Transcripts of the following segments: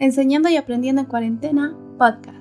Enseñando y Aprendiendo en Cuarentena, podcast.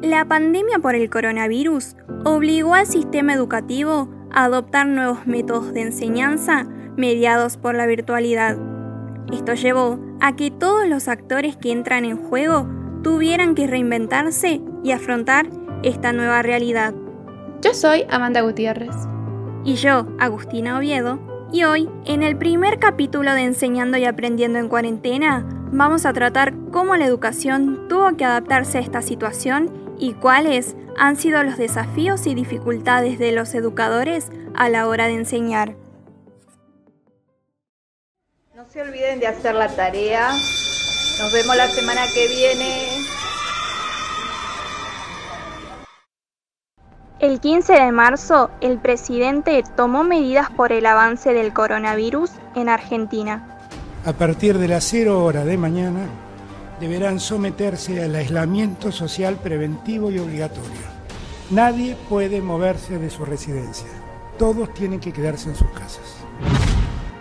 La pandemia por el coronavirus obligó al sistema educativo a adoptar nuevos métodos de enseñanza mediados por la virtualidad. Esto llevó a que todos los actores que entran en juego tuvieran que reinventarse y afrontar esta nueva realidad. Yo soy Amanda Gutiérrez. Y yo, Agustina Oviedo, y hoy, en el primer capítulo de Enseñando y Aprendiendo en Cuarentena, vamos a tratar cómo la educación tuvo que adaptarse a esta situación y cuáles han sido los desafíos y dificultades de los educadores a la hora de enseñar. No se olviden de hacer la tarea. Nos vemos la semana que viene. El 15 de marzo, el presidente tomó medidas por el avance del coronavirus en Argentina. A partir de las 0 horas de mañana, deberán someterse al aislamiento social preventivo y obligatorio. Nadie puede moverse de su residencia. Todos tienen que quedarse en sus casas.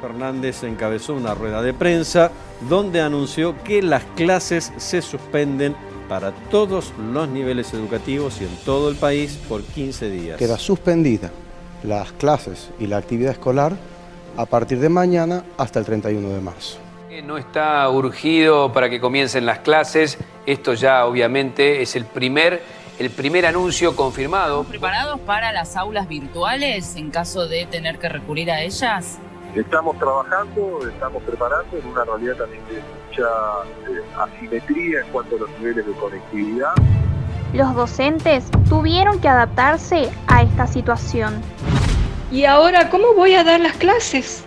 Fernández encabezó una rueda de prensa donde anunció que las clases se suspenden para todos los niveles educativos y en todo el país por 15 días. Queda suspendida las clases y la actividad escolar a partir de mañana hasta el 31 de marzo. No está urgido para que comiencen las clases, esto ya obviamente es el primer, el primer anuncio confirmado. ¿Preparados para las aulas virtuales en caso de tener que recurrir a ellas? Estamos trabajando, estamos preparando en una realidad también de mucha eh, asimetría en cuanto a los niveles de conectividad. Los docentes tuvieron que adaptarse a esta situación. ¿Y ahora cómo voy a dar las clases?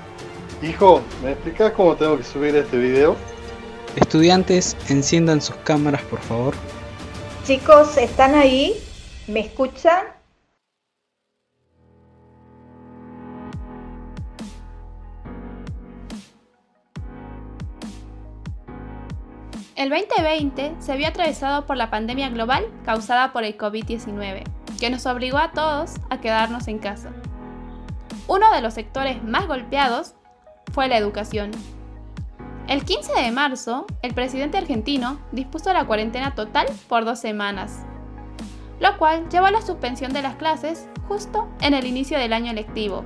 Hijo, ¿me explicas cómo tengo que subir este video? Estudiantes, enciendan sus cámaras, por favor. Chicos, ¿están ahí? ¿Me escuchan? El 2020 se vio atravesado por la pandemia global causada por el COVID-19, que nos obligó a todos a quedarnos en casa. Uno de los sectores más golpeados fue la educación. El 15 de marzo, el presidente argentino dispuso la cuarentena total por dos semanas, lo cual llevó a la suspensión de las clases justo en el inicio del año lectivo.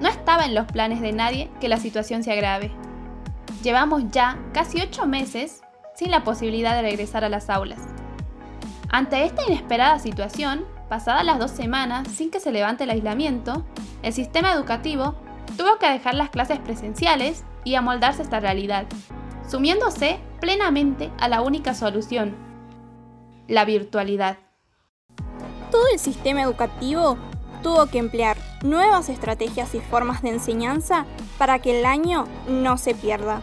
No estaba en los planes de nadie que la situación se agrave. Llevamos ya casi ocho meses sin la posibilidad de regresar a las aulas. Ante esta inesperada situación, pasadas las dos semanas sin que se levante el aislamiento, el sistema educativo tuvo que dejar las clases presenciales y amoldarse a esta realidad, sumiéndose plenamente a la única solución, la virtualidad. Todo el sistema educativo tuvo que emplear nuevas estrategias y formas de enseñanza para que el año no se pierda.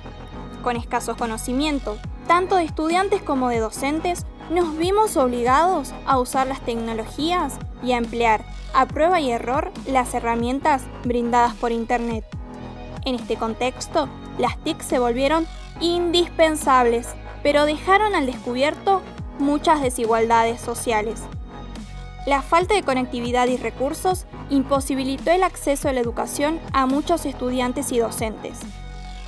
Con escasos conocimientos, tanto de estudiantes como de docentes, nos vimos obligados a usar las tecnologías y a emplear a prueba y error las herramientas brindadas por Internet. En este contexto, las TIC se volvieron indispensables, pero dejaron al descubierto muchas desigualdades sociales. La falta de conectividad y recursos imposibilitó el acceso a la educación a muchos estudiantes y docentes.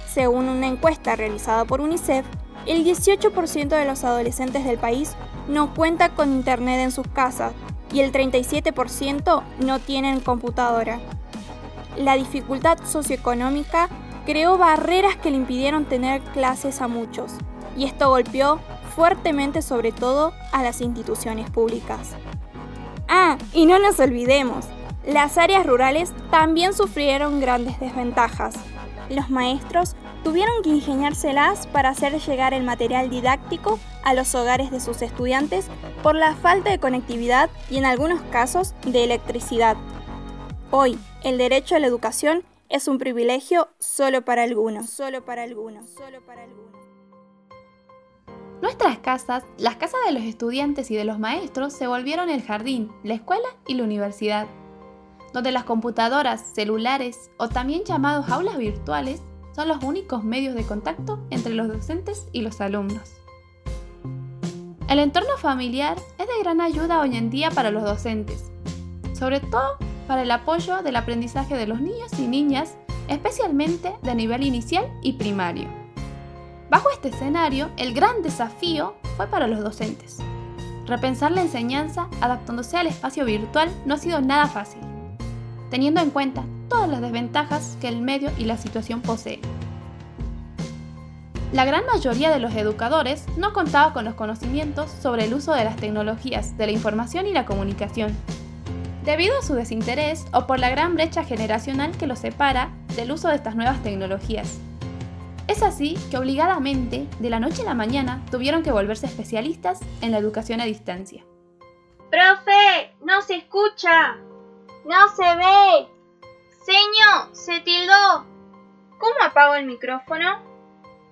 Según una encuesta realizada por UNICEF, el 18% de los adolescentes del país no cuenta con internet en sus casas y el 37% no tienen computadora. La dificultad socioeconómica creó barreras que le impidieron tener clases a muchos, y esto golpeó fuertemente sobre todo a las instituciones públicas. Ah, y no nos olvidemos, las áreas rurales también sufrieron grandes desventajas. Los maestros tuvieron que ingeniárselas para hacer llegar el material didáctico a los hogares de sus estudiantes por la falta de conectividad y en algunos casos de electricidad. Hoy, el derecho a la educación es un privilegio solo para algunos, solo para algunos, solo para algunos. Nuestras casas, las casas de los estudiantes y de los maestros, se volvieron el jardín, la escuela y la universidad, donde las computadoras, celulares o también llamados aulas virtuales son los únicos medios de contacto entre los docentes y los alumnos. El entorno familiar es de gran ayuda hoy en día para los docentes, sobre todo para el apoyo del aprendizaje de los niños y niñas, especialmente de nivel inicial y primario. Bajo este escenario, el gran desafío fue para los docentes. Repensar la enseñanza adaptándose al espacio virtual no ha sido nada fácil, teniendo en cuenta todas las desventajas que el medio y la situación poseen. La gran mayoría de los educadores no contaba con los conocimientos sobre el uso de las tecnologías de la información y la comunicación, debido a su desinterés o por la gran brecha generacional que los separa del uso de estas nuevas tecnologías. Es así que obligadamente, de la noche a la mañana, tuvieron que volverse especialistas en la educación a distancia. ¡Profe! ¡No se escucha! ¡No se ve! ¡Seño! ¡Se tildó! ¿Cómo apago el micrófono?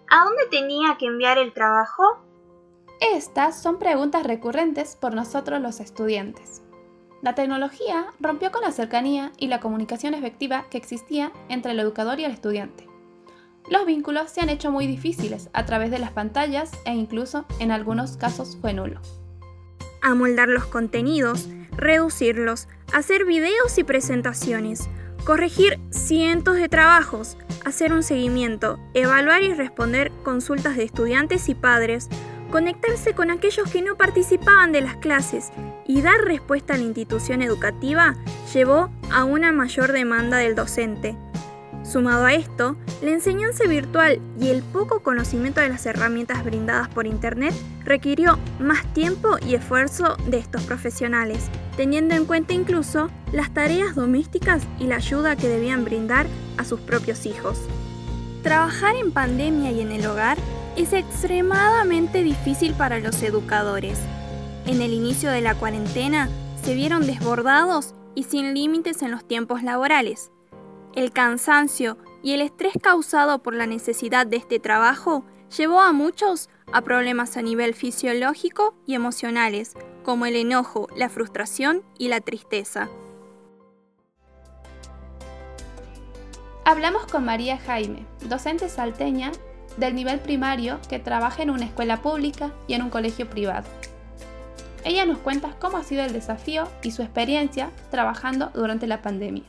¿A dónde tenía que enviar el trabajo? Estas son preguntas recurrentes por nosotros los estudiantes. La tecnología rompió con la cercanía y la comunicación efectiva que existía entre el educador y el estudiante. Los vínculos se han hecho muy difíciles a través de las pantallas e incluso en algunos casos fue nulo. Amoldar los contenidos, reducirlos, hacer videos y presentaciones, corregir cientos de trabajos, hacer un seguimiento, evaluar y responder consultas de estudiantes y padres, conectarse con aquellos que no participaban de las clases y dar respuesta a la institución educativa llevó a una mayor demanda del docente. Sumado a esto, la enseñanza virtual y el poco conocimiento de las herramientas brindadas por Internet requirió más tiempo y esfuerzo de estos profesionales, teniendo en cuenta incluso las tareas domésticas y la ayuda que debían brindar a sus propios hijos. Trabajar en pandemia y en el hogar es extremadamente difícil para los educadores. En el inicio de la cuarentena se vieron desbordados y sin límites en los tiempos laborales. El cansancio y el estrés causado por la necesidad de este trabajo llevó a muchos a problemas a nivel fisiológico y emocionales, como el enojo, la frustración y la tristeza. Hablamos con María Jaime, docente salteña del nivel primario que trabaja en una escuela pública y en un colegio privado. Ella nos cuenta cómo ha sido el desafío y su experiencia trabajando durante la pandemia.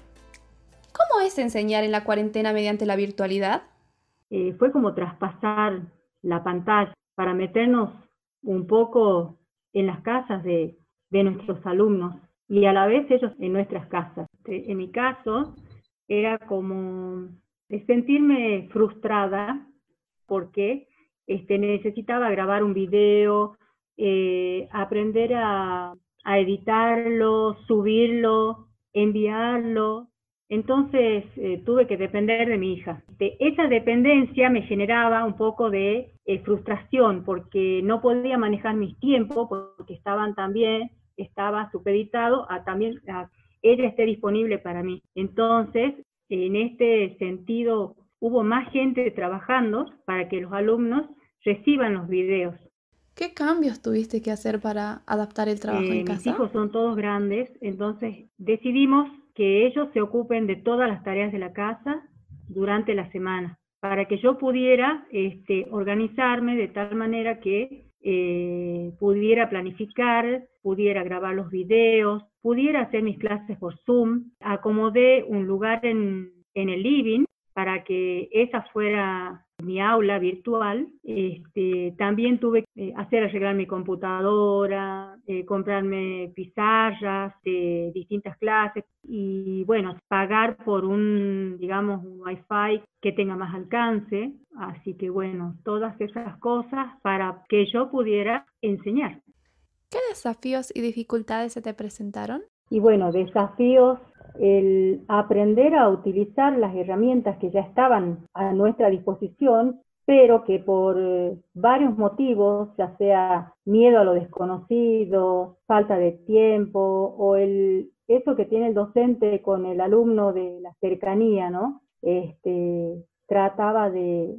¿Cómo es enseñar en la cuarentena mediante la virtualidad? Eh, fue como traspasar la pantalla para meternos un poco en las casas de, nuestros alumnos y a la vez ellos en nuestras casas. Eh, en mi caso era como sentirme frustrada porque este, necesitaba grabar un video, eh, aprender a editarlo, subirlo, enviarlo, entonces eh, tuve que depender de mi hija. esa dependencia me generaba un poco de eh, frustración porque no podía manejar mis tiempos porque estaban también, estaba supeditado a también a ella esté disponible para mí. Entonces, en este sentido, hubo más gente trabajando para que los alumnos reciban los videos. ¿Qué cambios tuviste que hacer para adaptar el trabajo en eh, casa? Mis hijos son todos grandes, entonces decidimos que ellos se ocupen de todas las tareas de la casa durante la semana, para que yo pudiera este, organizarme de tal manera que eh, pudiera planificar, pudiera grabar los videos, pudiera hacer mis clases por Zoom, acomodé un lugar en, en el living para que esa fuera mi aula virtual, este, también tuve que hacer arreglar mi computadora, eh, comprarme pizarras de distintas clases y bueno, pagar por un, digamos, un wifi que tenga más alcance. Así que bueno, todas esas cosas para que yo pudiera enseñar. ¿Qué desafíos y dificultades se te presentaron? Y bueno, desafíos el aprender a utilizar las herramientas que ya estaban a nuestra disposición, pero que por eh, varios motivos, ya sea miedo a lo desconocido, falta de tiempo o el eso que tiene el docente con el alumno de la cercanía, ¿no? Este, trataba de,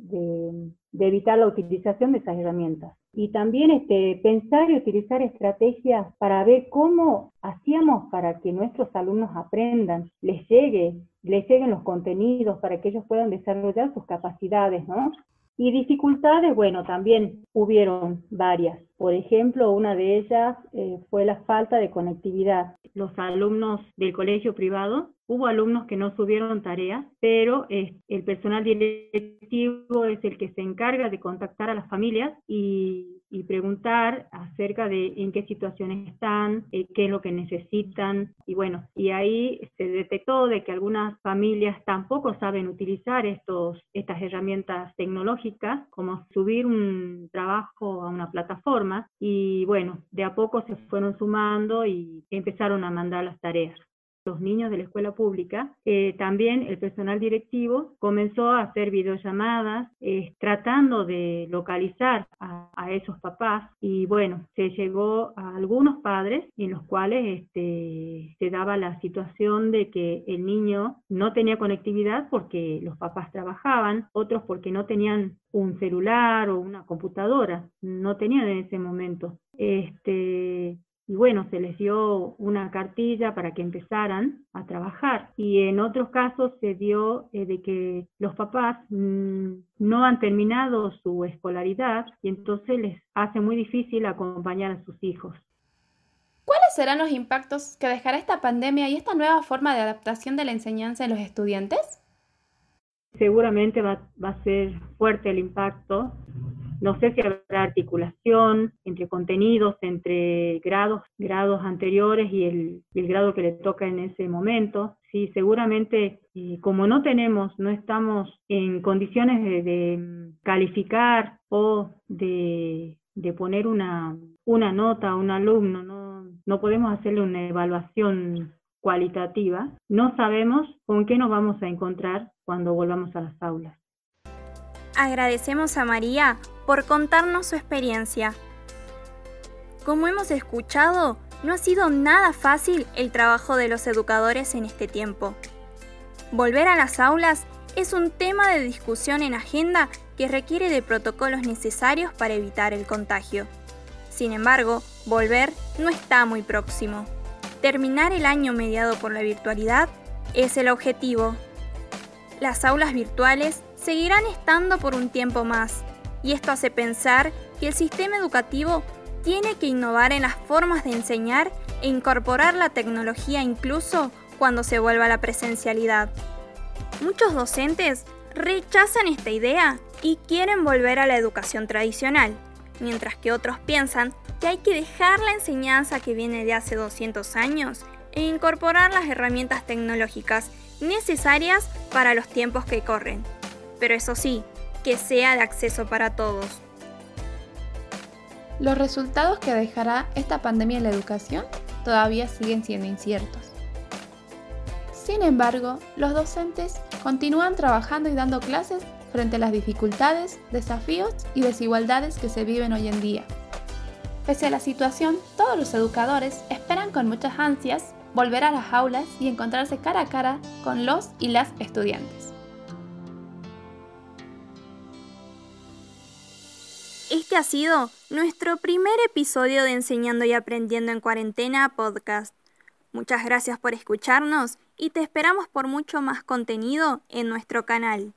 evitar la utilización de esas herramientas y también este, pensar y utilizar estrategias para ver cómo hacíamos para que nuestros alumnos aprendan, les llegue, les lleguen los contenidos para que ellos puedan desarrollar sus capacidades, ¿no? Y dificultades, bueno, también hubieron varias, Por ejemplo, una de ellas eh, fue la falta de conectividad. Los alumnos del colegio privado, hubo alumnos que no subieron tareas, pero eh, el personal directivo es el que se encarga de contactar a las familias y y preguntar acerca de en qué situaciones están, eh, qué es lo que necesitan. Y bueno, y ahí se detectó de que algunas familias tampoco saben utilizar estos, estas herramientas tecnológicas, como subir un trabajo a una plataforma. Y bueno, de a poco se fueron sumando y empezaron a mandar las tareas los niños de la escuela pública, eh, también el personal directivo comenzó a hacer videollamadas eh, tratando de localizar a, esos papás y bueno, se llegó a algunos padres en los cuales este, se daba la situación de que el niño no tenía conectividad porque los papás trabajaban, otros porque no tenían un celular o una computadora, no tenían en ese momento. Este, y bueno, se les dio una cartilla para que empezaran a trabajar. Y en otros casos se dio eh, de que los papás mm, no han terminado su escolaridad y entonces les hace muy difícil acompañar a sus hijos. ¿Cuáles serán los impactos que dejará esta pandemia y esta nueva forma de adaptación de la enseñanza en los estudiantes? Seguramente va, va a ser fuerte el impacto no sé si habrá articulación entre contenidos, entre grados, grados anteriores y el, grado que le toca en ese momento. Sí, seguramente, eh, como no tenemos, no estamos en condiciones de, calificar o de, poner una, una nota a un alumno, no, no podemos hacerle una evaluación cualitativa, no sabemos con qué nos vamos a encontrar cuando volvamos a las aulas. Agradecemos a María por contarnos su experiencia. Como hemos escuchado, no ha sido nada fácil el trabajo de los educadores en este tiempo. Volver a las aulas es un tema de discusión en agenda que requiere de protocolos necesarios para evitar el contagio. Sin embargo, volver no está muy próximo. Terminar el año mediado por la virtualidad es el objetivo. Las aulas virtuales seguirán estando por un tiempo más, y esto hace pensar que el sistema educativo tiene que innovar en las formas de enseñar e incorporar la tecnología incluso cuando se vuelva a la presencialidad. Muchos docentes rechazan esta idea y quieren volver a la educación tradicional, mientras que otros piensan que hay que dejar la enseñanza que viene de hace 200 años e incorporar las herramientas tecnológicas necesarias para los tiempos que corren pero eso sí, que sea de acceso para todos. Los resultados que dejará esta pandemia en la educación todavía siguen siendo inciertos. Sin embargo, los docentes continúan trabajando y dando clases frente a las dificultades, desafíos y desigualdades que se viven hoy en día. Pese a la situación, todos los educadores esperan con muchas ansias volver a las aulas y encontrarse cara a cara con los y las estudiantes. Este ha sido nuestro primer episodio de Enseñando y Aprendiendo en Cuarentena podcast. Muchas gracias por escucharnos y te esperamos por mucho más contenido en nuestro canal.